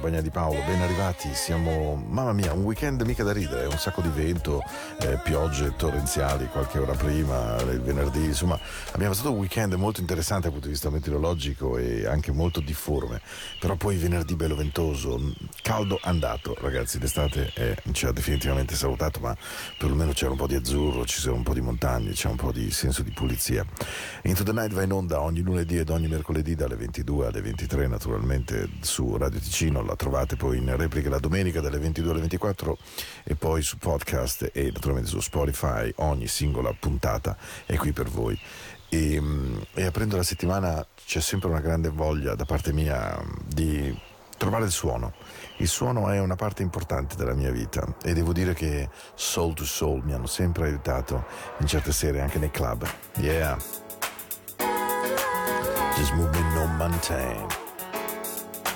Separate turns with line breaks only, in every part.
compagnia di Paolo, ben arrivati, siamo, mamma mia, un weekend mica da ridere, un sacco di vento, eh, piogge torrenziali qualche ora prima, il venerdì, insomma abbiamo passato un weekend molto interessante dal punto di vista meteorologico e anche molto difforme, però poi venerdì bello ventoso, caldo andato, ragazzi. D'estate eh, ci ha definitivamente salutato, ma perlomeno c'era un po' di azzurro, ci sono un po' di montagne, c'è un po' di senso di pulizia. Into the Night va in onda ogni lunedì ed ogni mercoledì dalle 22 alle 23, naturalmente su Radio Ticino. La trovate poi in replica la domenica dalle 22 alle 24 e poi su podcast e naturalmente su Spotify. Ogni singola puntata è qui per voi. E, e aprendo la settimana c'è sempre una grande voglia da parte mia mm, di
trovare il suono. Il suono è una parte importante della mia vita e devo dire che soul to soul mi hanno sempre aiutato in certe sere anche nei club. Yeah. Just moving no mountain.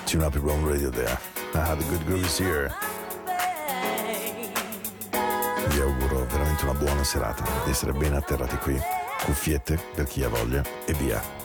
Tune up your own radio there. Ah, the good groove is here. Vi auguro veramente una buona serata, di essere ben atterrati qui. Cuffiette per chi ha voglia e via.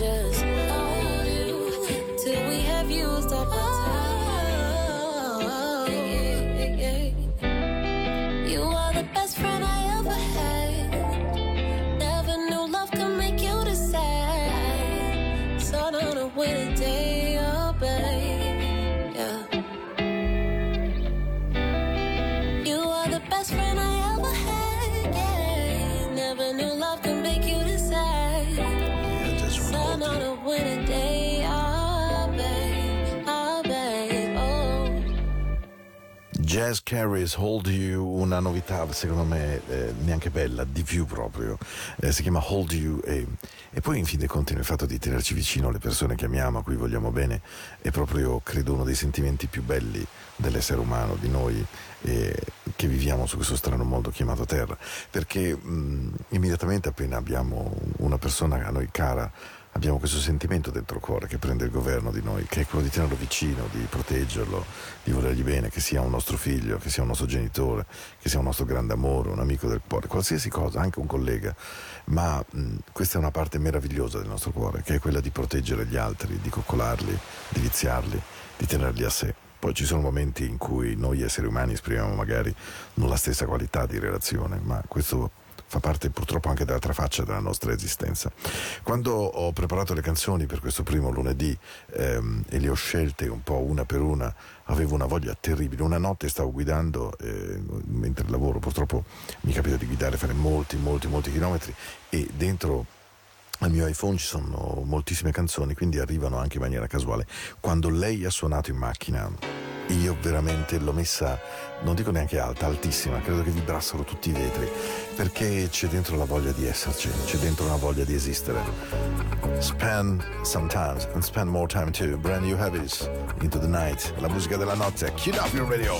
Just
Jazz Carries Hold You, una novità secondo me eh, neanche bella, di più proprio. Eh, si chiama Hold You e, e poi in fin dei conti il fatto di tenerci vicino le persone che amiamo, a cui vogliamo bene, è proprio credo uno dei sentimenti più belli dell'essere umano, di noi eh, che viviamo su questo strano mondo chiamato Terra. Perché mh, immediatamente appena abbiamo una persona a noi cara, abbiamo questo sentimento dentro il cuore che prende il governo di noi, che è quello di tenerlo vicino, di proteggerlo, di volergli bene, che sia un nostro figlio, che sia un nostro genitore, che sia un nostro grande amore, un amico del cuore, qualsiasi cosa, anche un collega. Ma mh, questa è una parte meravigliosa del nostro cuore, che è quella di proteggere gli altri, di coccolarli, di viziarli, di tenerli a sé. Poi ci sono momenti in cui noi esseri umani esprimiamo magari non la stessa qualità di relazione, ma questo fa parte purtroppo anche dell'altra faccia della nostra esistenza. Quando ho preparato le canzoni per questo primo lunedì ehm, e le ho scelte un po' una per una, avevo una voglia terribile. Una notte stavo guidando eh, mentre lavoro, purtroppo mi capita di guidare, fare molti, molti, molti chilometri e dentro al mio iPhone ci sono moltissime canzoni, quindi arrivano anche in maniera casuale. Quando lei ha suonato in macchina, io veramente l'ho messa, non dico neanche alta, altissima, credo che vibrassero tutti i vetri, perché c'è dentro la voglia di esserci, c'è dentro una voglia di esistere. Spend sometimes and spend more time too. Brand new habits into the night. La musica della notte. Chiud up your radio.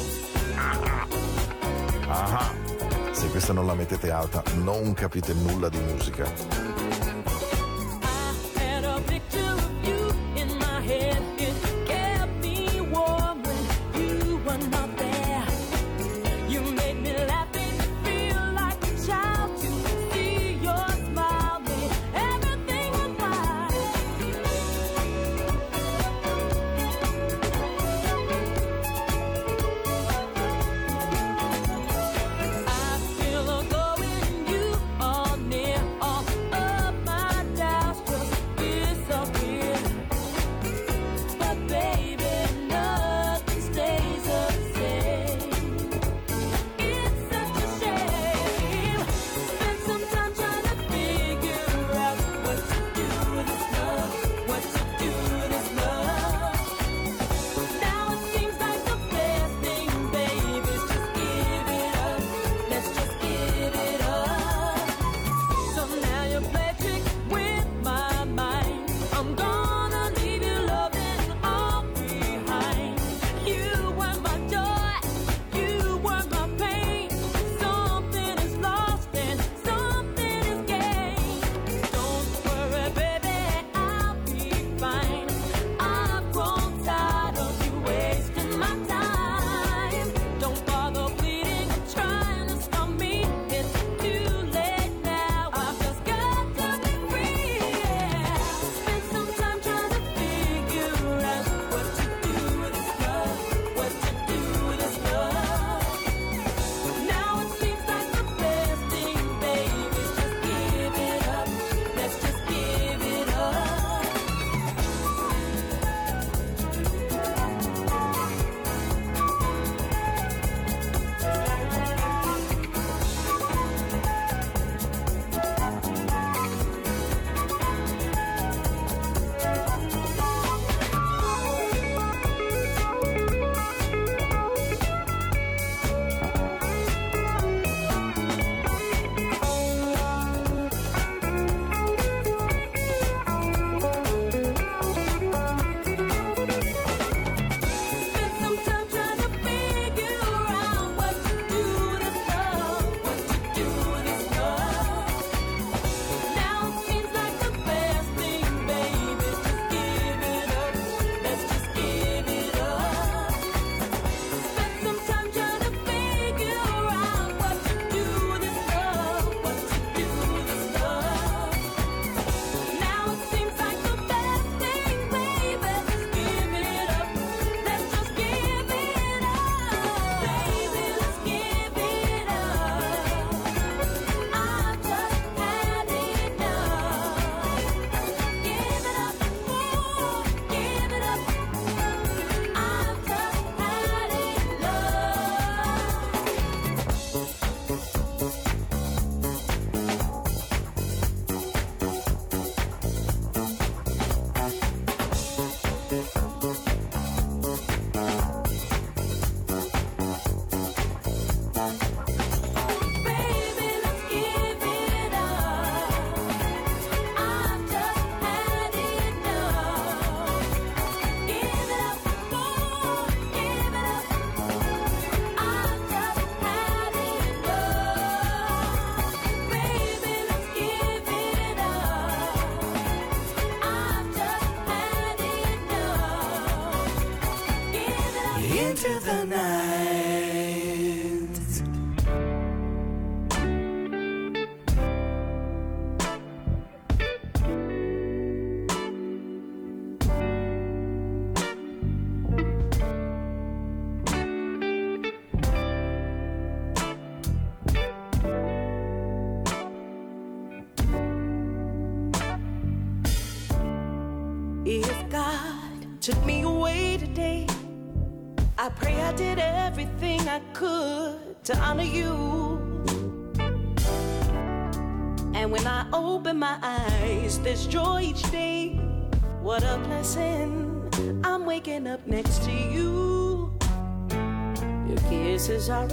Ah. Se questa non la mettete alta, non capite nulla di musica.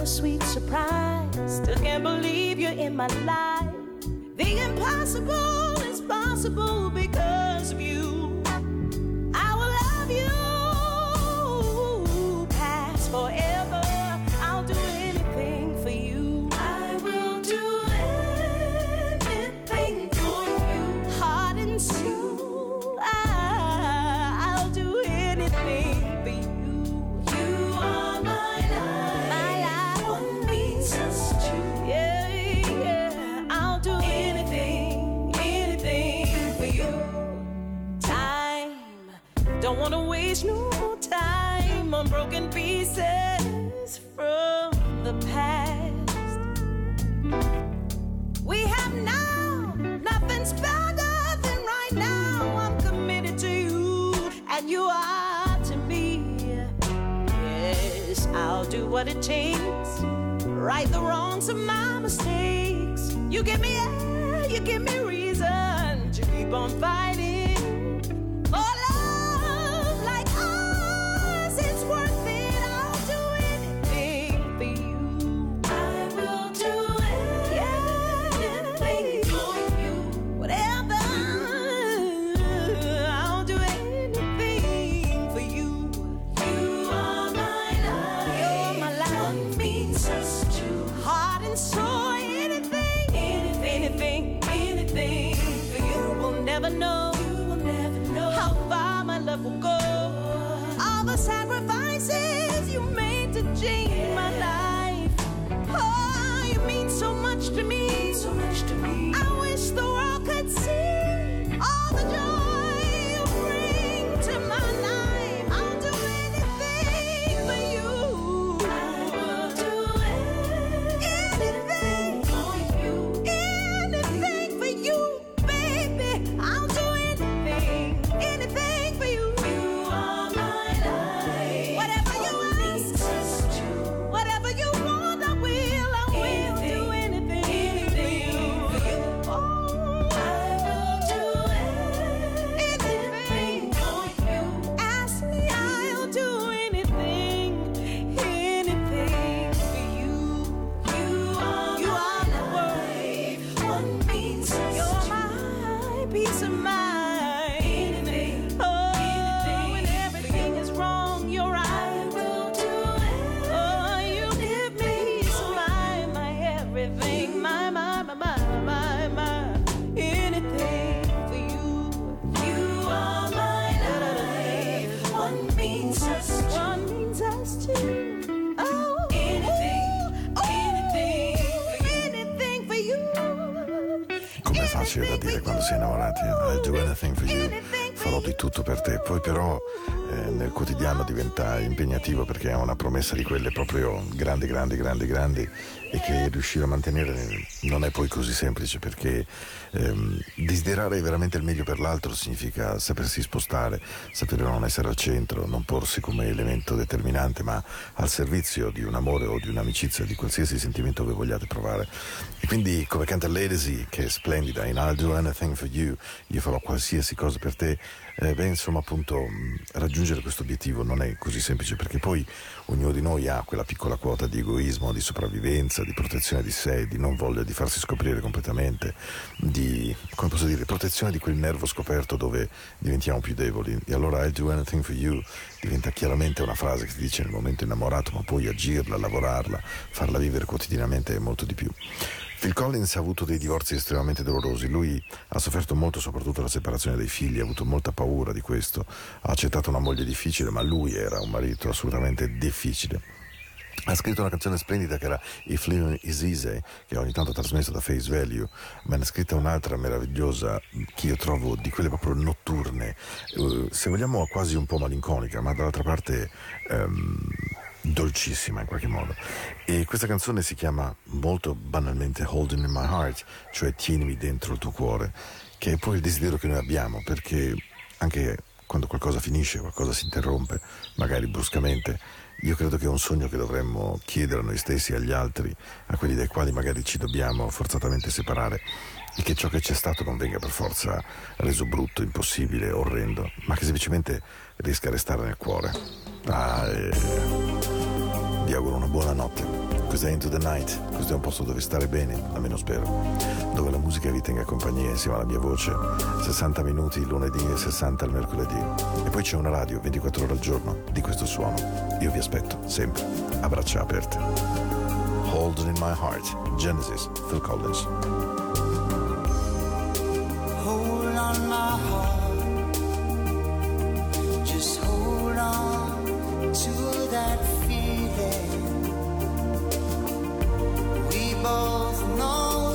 Sweet surprise. Still can't believe you're in my life. The impossible is possible because of you. Broken pieces from the past. We have now, nothing's better than right now. I'm committed to you, and you are to me. Yes, I'll do what it takes. Right the wrongs of my mistakes. You give me air, you give me reason to keep on fighting.
Promessa di quelle proprio grandi, grandi, grandi, grandi e che riuscire a mantenere non è poi così semplice perché ehm, desiderare veramente il meglio per l'altro significa sapersi spostare, sapere non essere al centro, non porsi come elemento determinante ma al servizio di un amore o di un'amicizia, di qualsiasi sentimento che vogliate provare. Quindi come canta Lady che è splendida in I'll do anything for you, io farò qualsiasi cosa per te, eh, beh insomma appunto raggiungere questo obiettivo non è così semplice perché poi ognuno di noi ha quella piccola quota di egoismo, di sopravvivenza, di protezione di sé, di non voglia di farsi scoprire completamente, di, come posso dire, protezione di quel nervo scoperto dove diventiamo più deboli. E allora I'll do anything for you diventa chiaramente una frase che si dice nel momento innamorato, ma poi agirla, lavorarla, farla vivere quotidianamente è molto di più. Phil Collins ha avuto dei divorzi estremamente dolorosi, lui ha sofferto molto soprattutto la separazione dei figli, ha avuto molta paura di questo, ha accettato una moglie difficile, ma lui era un marito assolutamente difficile. Ha scritto una canzone splendida che era If Living Is Easy, che ogni tanto ho trasmesso da Face Value, ma ne ha scritta un'altra meravigliosa che io trovo di quelle proprio notturne, eh, se vogliamo quasi un po' malinconica, ma dall'altra parte ehm, dolcissima in qualche modo. E questa canzone si chiama molto banalmente Holding in My Heart, cioè tienimi dentro il tuo cuore, che è poi il desiderio che noi abbiamo, perché anche quando qualcosa finisce, qualcosa si interrompe, magari bruscamente, io credo che è un sogno che dovremmo chiedere a noi stessi agli altri, a quelli dai quali magari ci dobbiamo forzatamente separare, e che ciò che c'è stato non venga per forza reso brutto, impossibile, orrendo, ma che semplicemente riesca a restare nel cuore. E... Vi auguro una buona notte. Questo è Into the Night, questo è un posto dove stare bene, almeno spero, dove la musica vi tenga compagnia insieme alla mia voce, 60 minuti il lunedì e 60 il mercoledì. E poi c'è una radio 24 ore al giorno di questo suono. Io vi aspetto, sempre, a braccia aperte. Hold in my heart, Genesis, Phil Collins.
Hold on, my heart. Just hold on to that feeling. We both know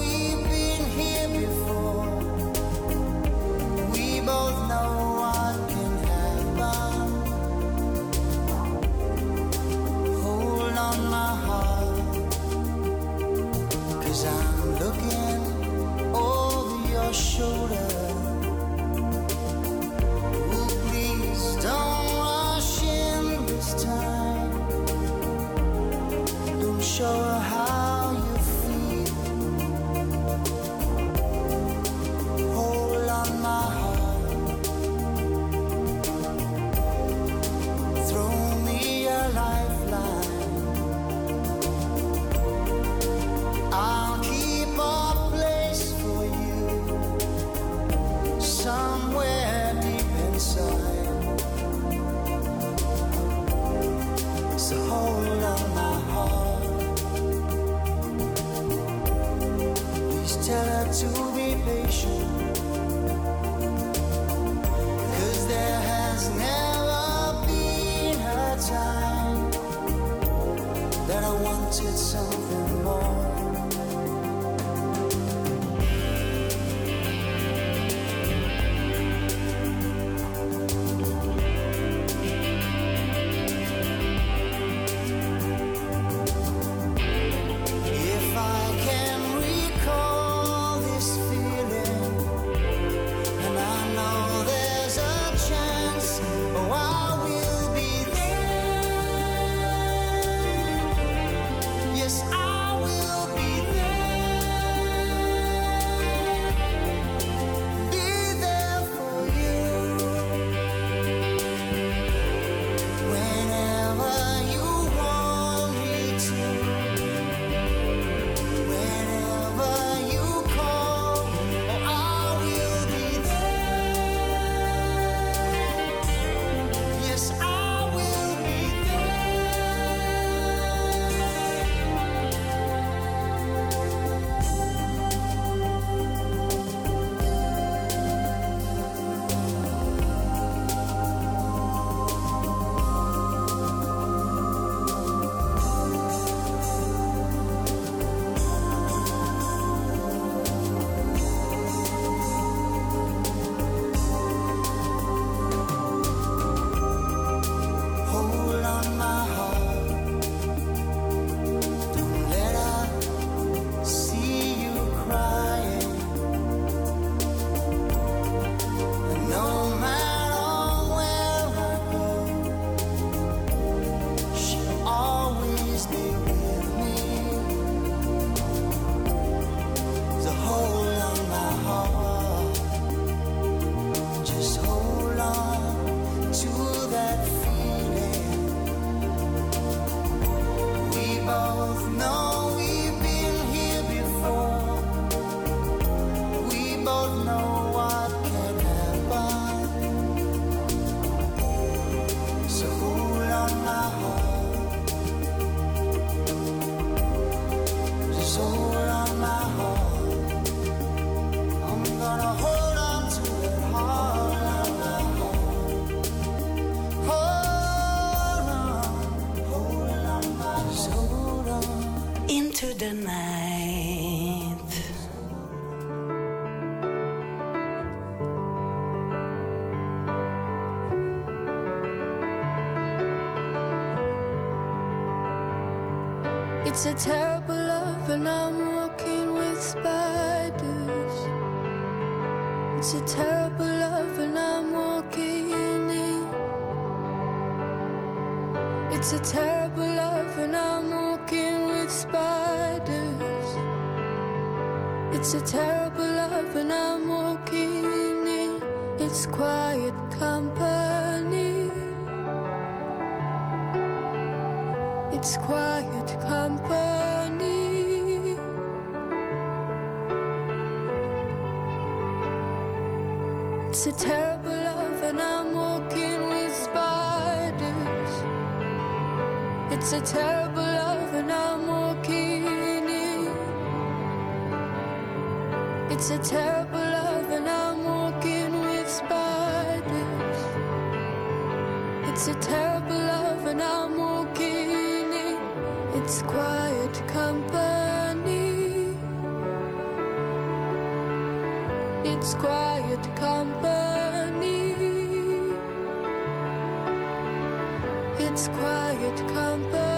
a terrible love, and I'm walking with spiders. It's a terrible love, and I'm walking in. It's a terrible love, and I'm walking with spiders. It's a terrible love, and I'm walking in. It's quiet company. It's quiet It's a terrible love, and I'm walking with spiders. It's a terrible love, and I'm walking in. It's a terrible quiet company. It's quiet company.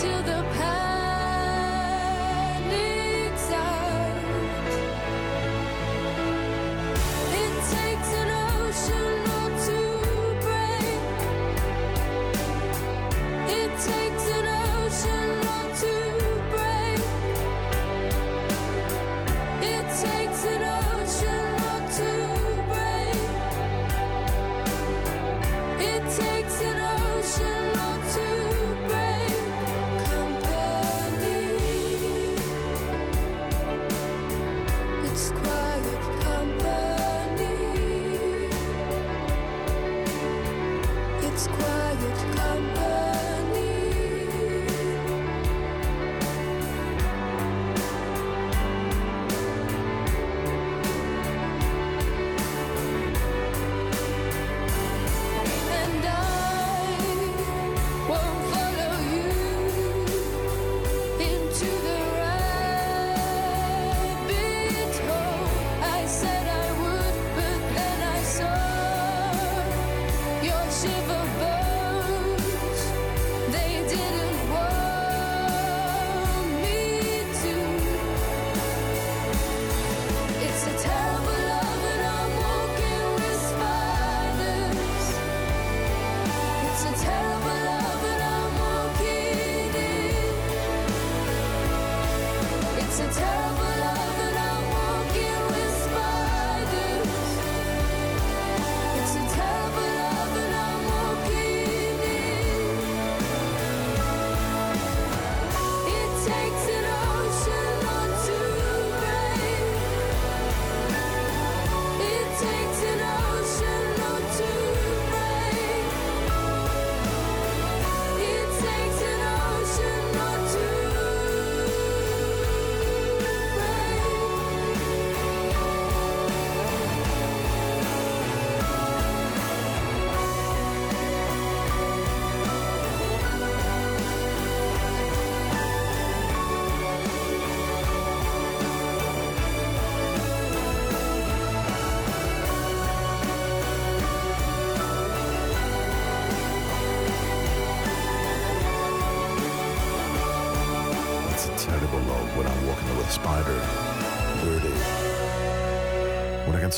Till the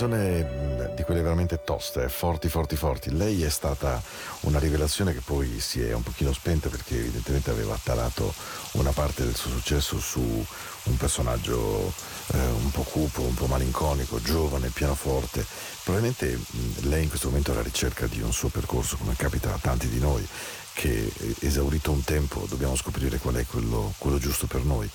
canzone mh, di quelle veramente toste, forti, forti, forti. Lei è stata una rivelazione che poi si è un pochino spenta perché evidentemente aveva tarato una parte del suo successo su un personaggio eh, un po' cupo, un po' malinconico, giovane, pianoforte. Probabilmente mh, lei in questo momento è alla ricerca di un suo percorso, come capita a tanti di noi, che eh, esaurito un tempo dobbiamo scoprire qual è quello, quello giusto per noi.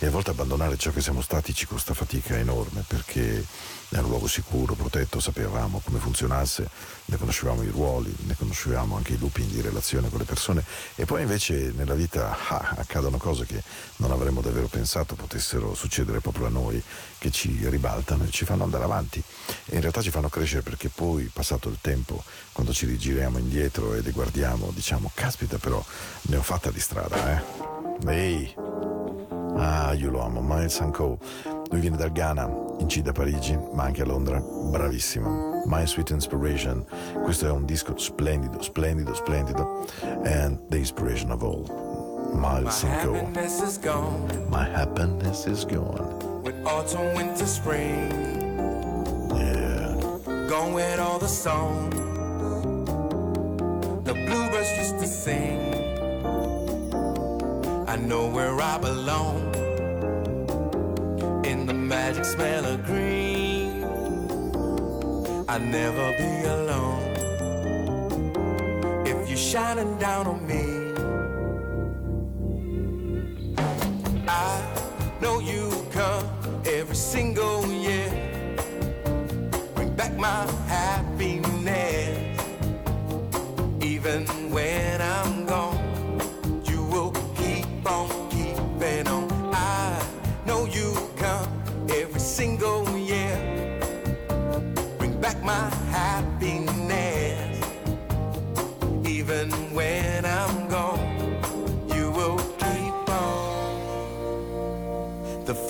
E a volte abbandonare ciò che siamo stati ci costa fatica enorme perché è un luogo sicuro, protetto, sapevamo come funzionasse, ne conoscevamo i ruoli, ne conoscevamo anche i looping di relazione con le persone e poi invece nella vita ah, accadono cose che non avremmo davvero pensato potessero succedere proprio a noi, che ci ribaltano e ci fanno andare avanti e in realtà ci fanno crescere perché poi passato il tempo, quando ci rigiriamo indietro e le guardiamo, diciamo caspita però ne ho fatta di strada, eh. Ehi! Ah, io lo amo, Miles Co. Lui viene dal Ghana, incide a Parigi, ma anche a Londra. Bravissimo. My Sweet Inspiration. Questo è un disco splendido, splendido, splendido. And the inspiration of all.
My
Miles Co.
happiness is gone
My happiness is gone.
with autumn, winter, spring.
Yeah.
Gone with all the song the bluebirds used to sing. I know where I belong in the magic smell of green. I'll never be alone if you're shining down on me. I know you come every single year. Bring back my happiness. Even when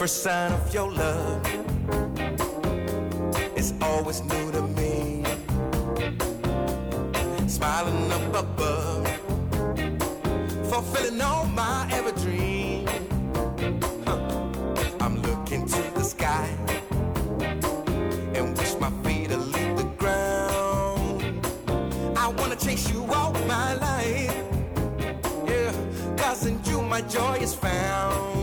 first sign of your love is always new to me. Smiling up above, fulfilling all my ever dreams. Huh. I'm looking to the sky and wish my feet to leave the ground. I wanna chase you all my life. Yeah, cause in you my joy is found.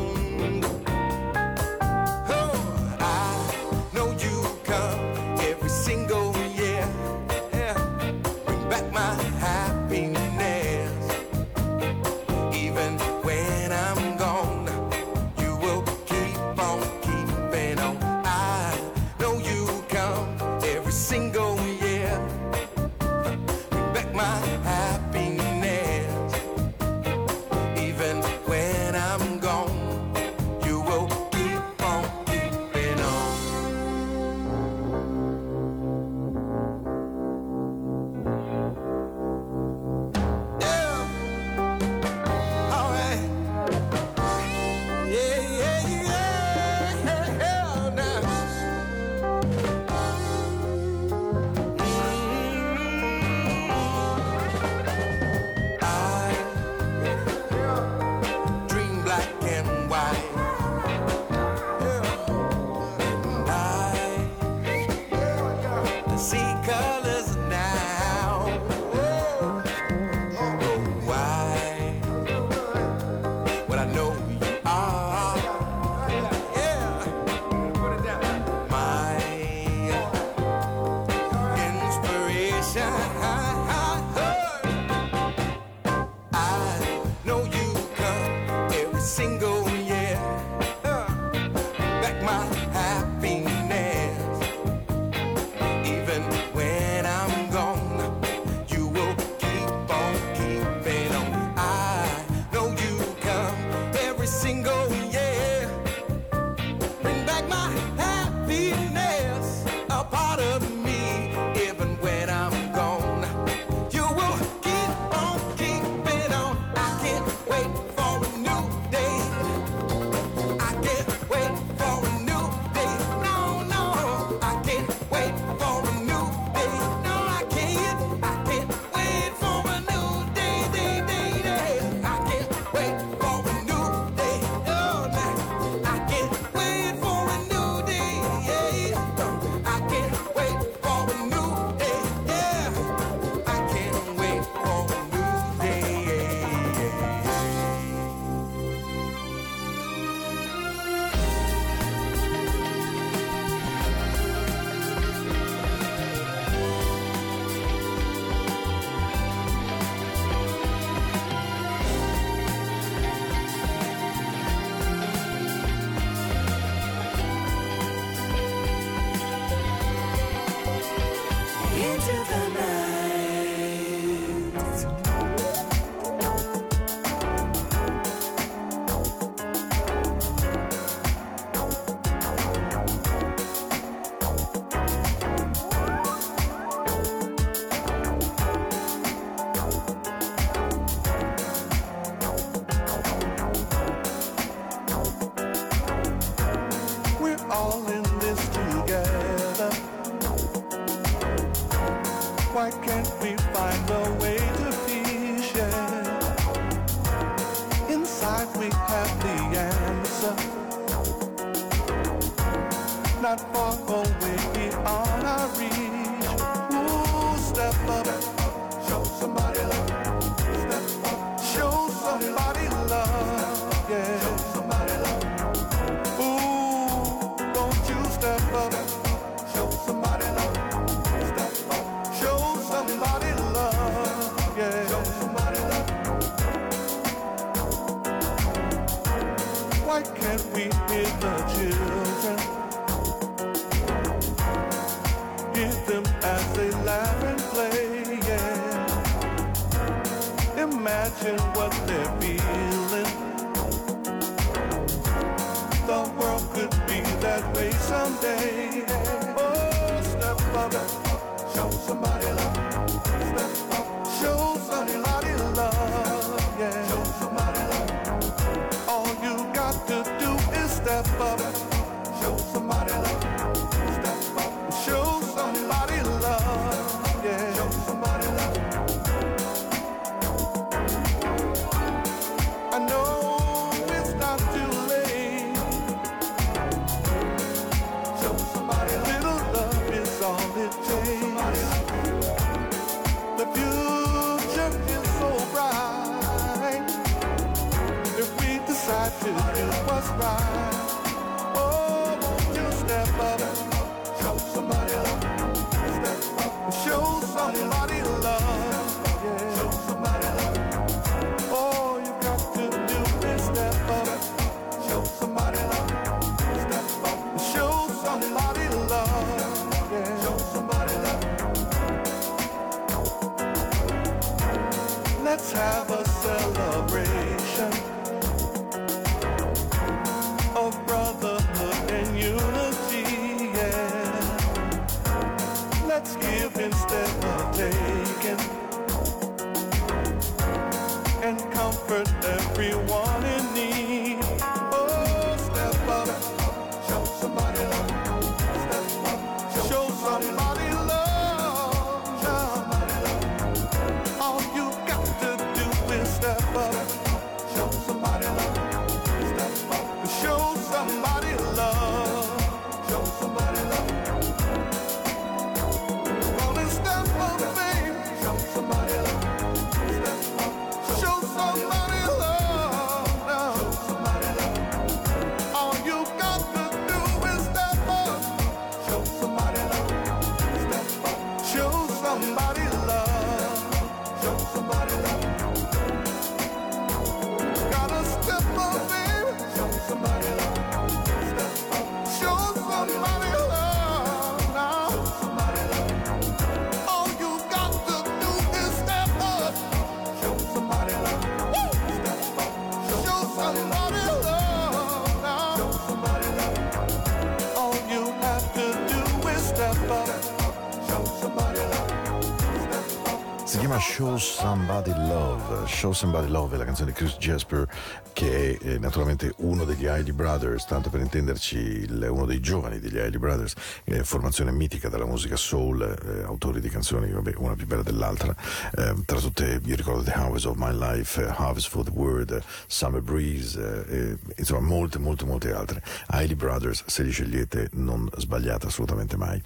Chiama Show Somebody Love. Show Somebody Love è la canzone di Chris Jasper, che è eh, naturalmente uno degli Hailey Brothers, tanto per intenderci, uno dei giovani degli Hailey Brothers, eh, formazione mitica della musica soul, eh, autori di canzoni, vabbè, una più bella dell'altra. Eh, tra tutte, io ricordo The Harvest of My Life, eh, Harvest for the Word, eh, Summer Breeze, eh, insomma, molte, molte, molte altre. Hailey Brothers, se li scegliete, non sbagliate assolutamente mai.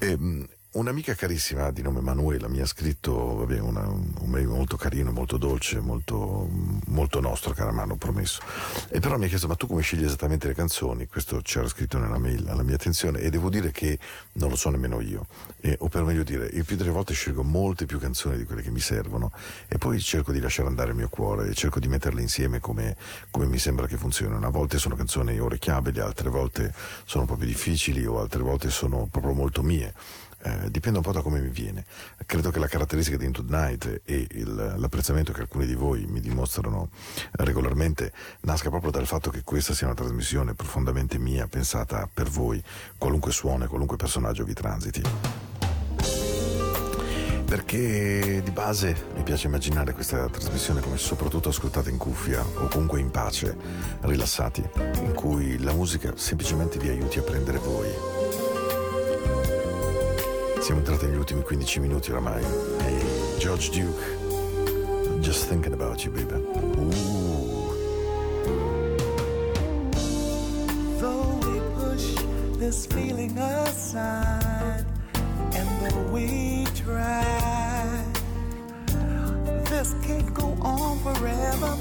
Ehm, Un'amica carissima di nome Manuela mi ha scritto vabbè, una- un mail molto carino, molto dolce, molto, molto nostro, cara Manu, promesso. E però mi ha chiesto: Ma tu come scegli esattamente le canzoni? Questo c'era scritto nella mail alla mia attenzione, e devo dire che non lo so nemmeno io. E- o per meglio dire, il più delle volte scelgo molte più canzoni di quelle che mi servono, e poi cerco di lasciare andare il mio cuore e cerco di metterle insieme come, come mi sembra che funzionino. A volte sono canzoni orecchiabili, altre volte sono proprio difficili, o altre volte sono proprio molto mie. Eh, dipende un po' da come mi viene. Credo che la caratteristica di Into the Night e il- l'apprezzamento che alcuni di voi mi dimostrano regolarmente nasca proprio dal fatto che questa sia una trasmissione profondamente mia, pensata per voi, qualunque suono e qualunque personaggio vi transiti. Perché di base mi piace immaginare questa trasmissione come soprattutto ascoltata in cuffia o comunque in pace, rilassati, in cui la musica semplicemente vi aiuti a prendere voi. Siamo entrati negli ultimi 15 minuti oramai. Hey, George Duke. Just thinking about you, baby. Ooh.
Though we push this feeling aside, and though we try, this can't go on forever.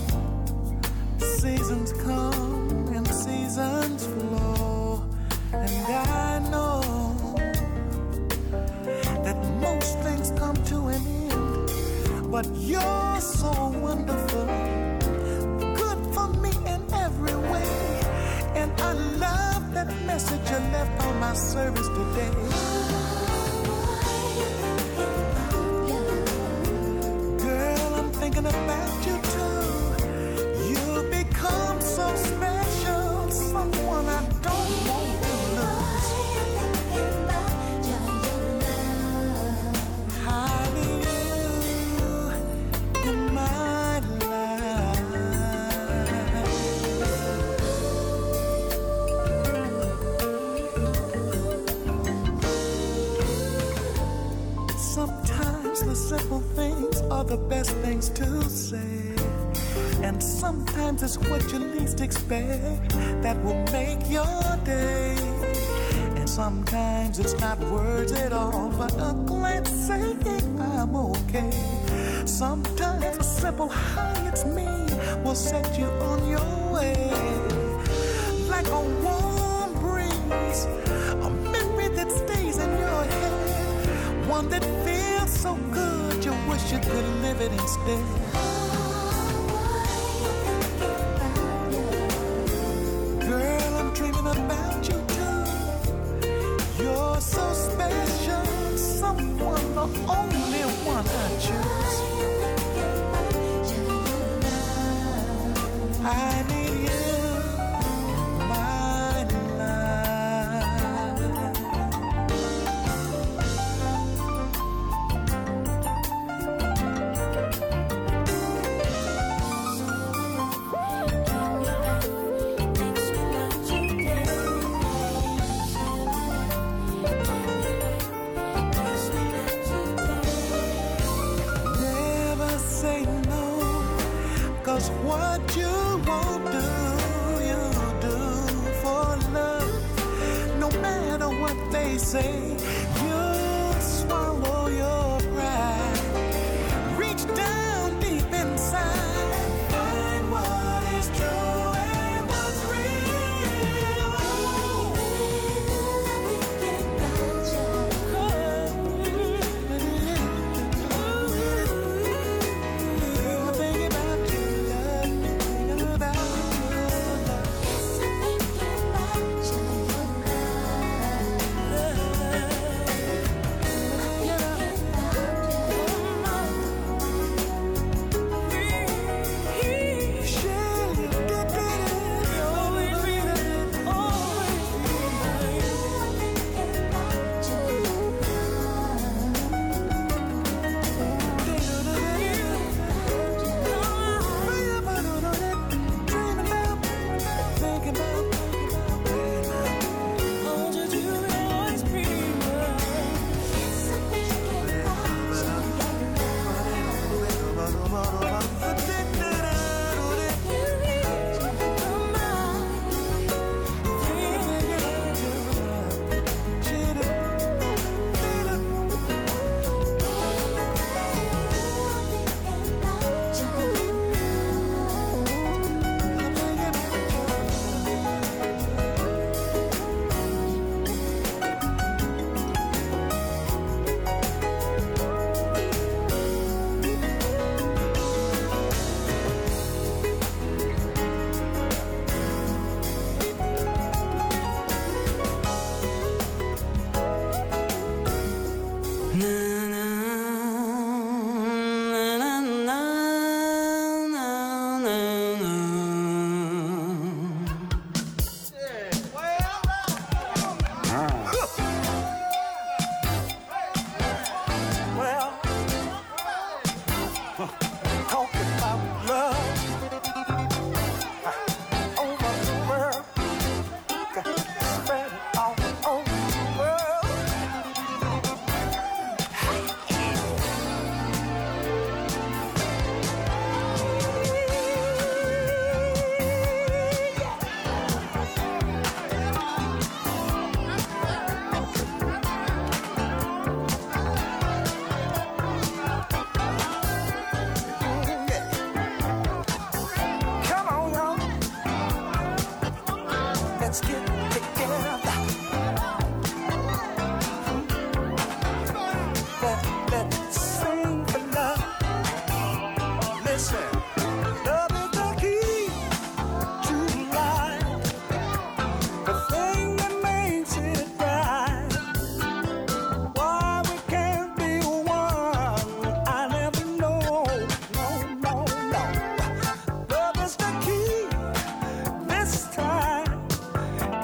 Seasons come and seasons flow, and I but you're so wonderful good for me in every way. And I love that message you left on my service today. Girl, I'm thinking about the best things to say. And sometimes it's what you least expect that will make your day. And sometimes it's not words at all, but a glance saying I'm okay. Sometimes a simple hi, it's me, will set you on your way. Like a warm breeze, a memory that stays in your head. One that feels so good, wish you could live it instead.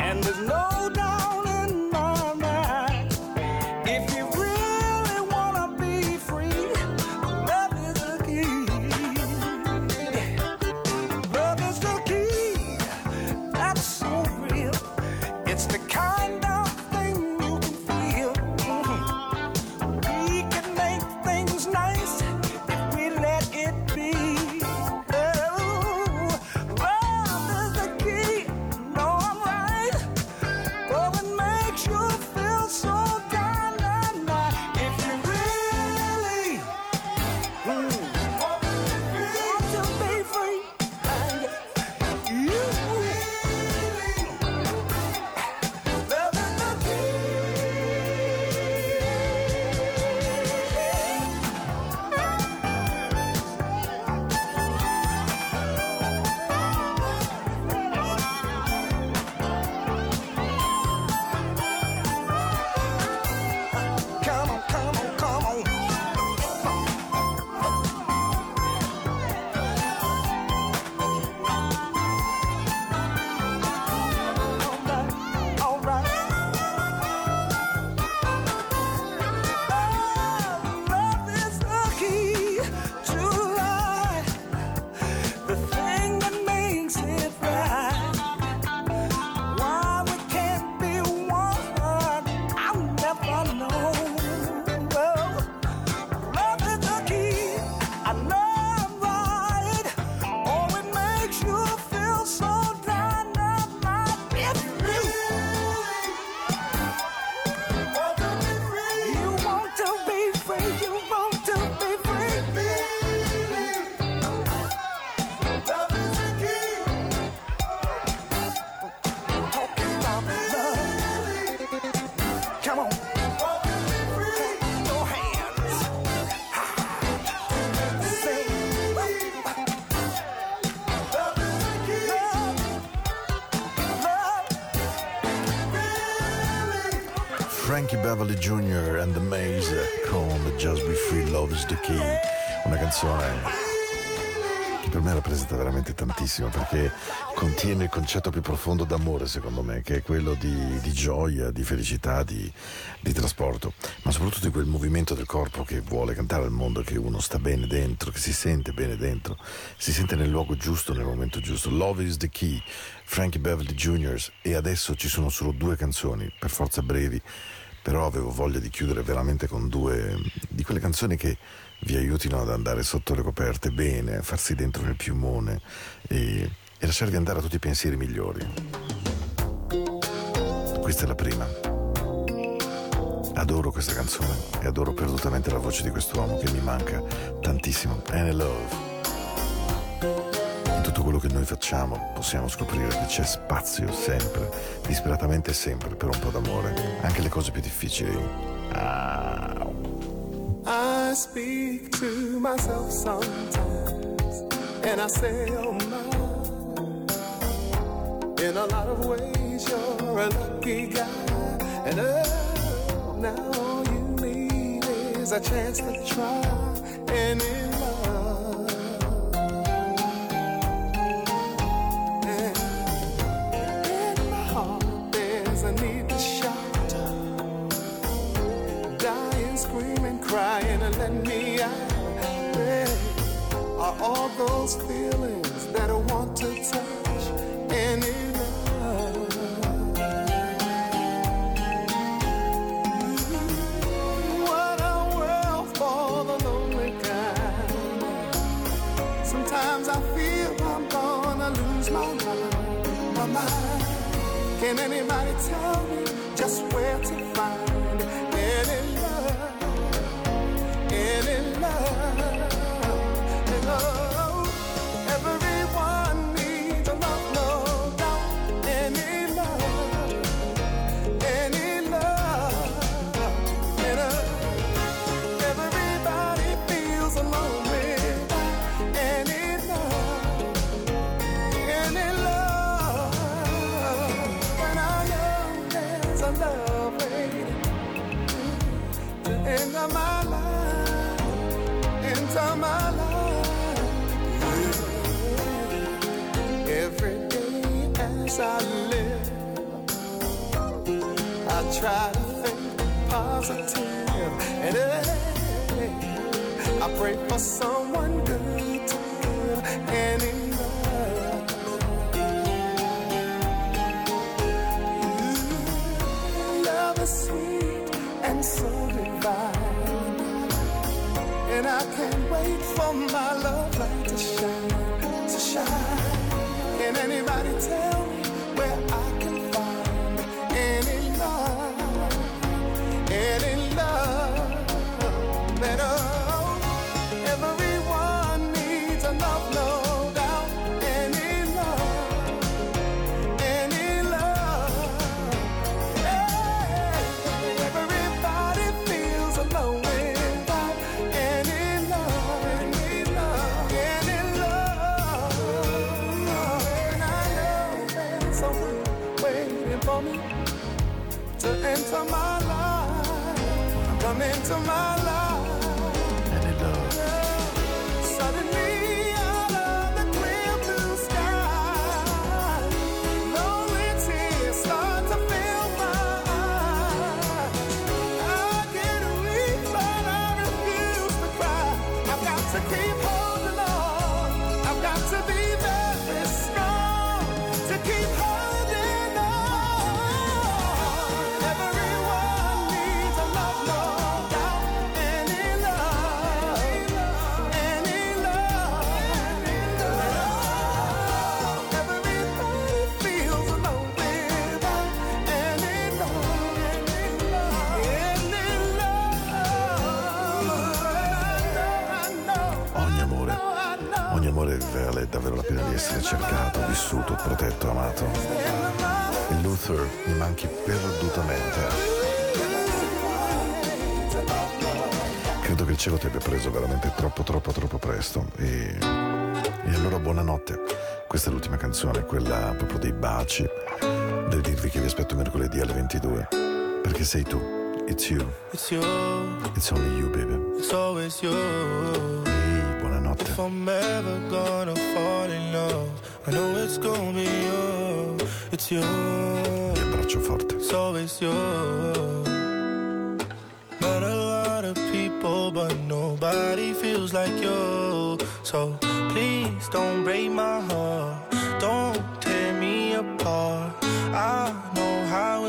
And there's no
Frankie Beverly Jr. and the Maze con Just Be Free Love is the Key, una canzone che per me rappresenta veramente tantissimo perché contiene il concetto più profondo d'amore secondo me, che è quello di, di gioia, di felicità, di, di trasporto, ma soprattutto di quel movimento del corpo che vuole cantare al mondo, che uno sta bene dentro, che si sente bene dentro, si sente nel luogo giusto, nel momento giusto. Love is the key, Frankie Beverly Jr. e adesso ci sono solo due canzoni, per forza brevi, però avevo voglia di chiudere veramente con due di quelle canzoni che vi aiutino ad andare sotto le coperte bene, a farsi dentro nel piumone e, e lasciarvi andare a tutti i pensieri migliori. Questa è la prima. Adoro questa canzone e adoro perdutamente la voce di quest'uomo che mi manca tantissimo. Annie Love. In tutto quello che noi facciamo possiamo scoprire che c'è spazio sempre, disperatamente sempre, per un po' d'amore, anche le cose più difficili. Ah.
I speak to myself sometimes, and I say, oh my. In a lot of ways, you're a lucky guy, and oh, now all you need is a chance to try and in crying, and let me out. Where are all those feelings that I want to touch and in? What a world for the lonely. Sometimes I feel I'm gonna lose my mind, my mind. Can anybody tell me just where to love, try to think positive and hey, I pray for someone good to give and in love. Love is sweet and so divine. And I can't wait for my love light to shine, to shine. Can anybody tell
che vi aspetto mercoledì alle 22. Perché sei tu It's you,
It's you,
it's only you, baby.
it's always you.
Ehi, buonanotte.
If I'm ever gonna fall in love, I know it's gonna be you. It's you,
Ti abbraccio forte.
it's always you. Met a lot of people, but nobody feels like you. So please don't break my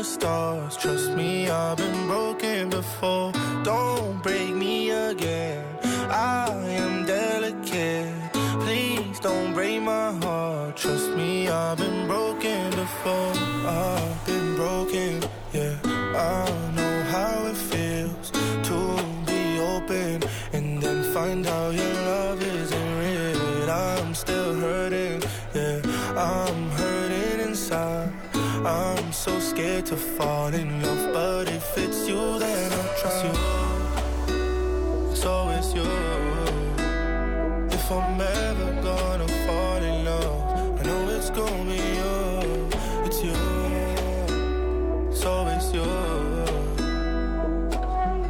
it starts. Trust me, I've been broken before. Don't break me again. I am delicate. Please don't break my heart. Trust me, I've been broken before. I've been broken, yeah. I know how it feels to be open and then find out your love isn't real. I'm still hurting, yeah. I'm hurting inside. I'm so scared to fall in love, but if it's you, then I'll trust you. It's always you. If I'm ever gonna fall in love, I know it's gonna be you. It's you. It's always you.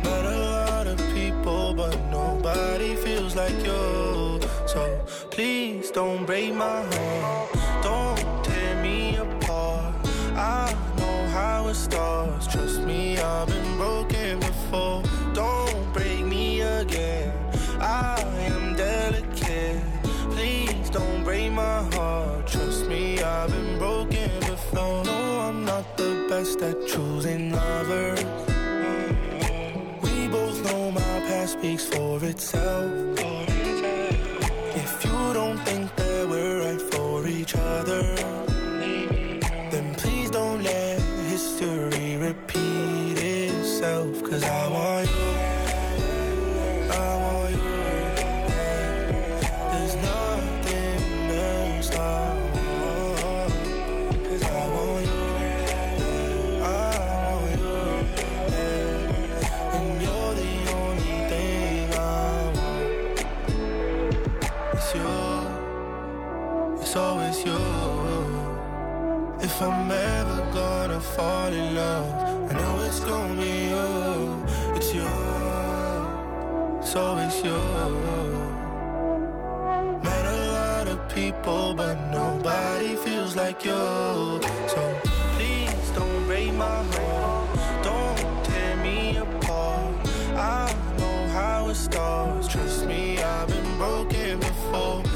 Met a lot of people, but nobody feels like you. So please don't break my heart. Starts. Trust me, I've been broken before. Don't break me again. I am delicate. Please don't break my heart. Trust me, I've been broken before. No, I'm not the best at choosing lovers. We both know my past speaks for itself. If I'm ever gonna fall in love, I know it's gonna be you. It's you. It's always you. Met a lot of people, but nobody feels like you. So please don't break my heart. Don't tear me apart. I know how it starts. Trust me, I've been broken before.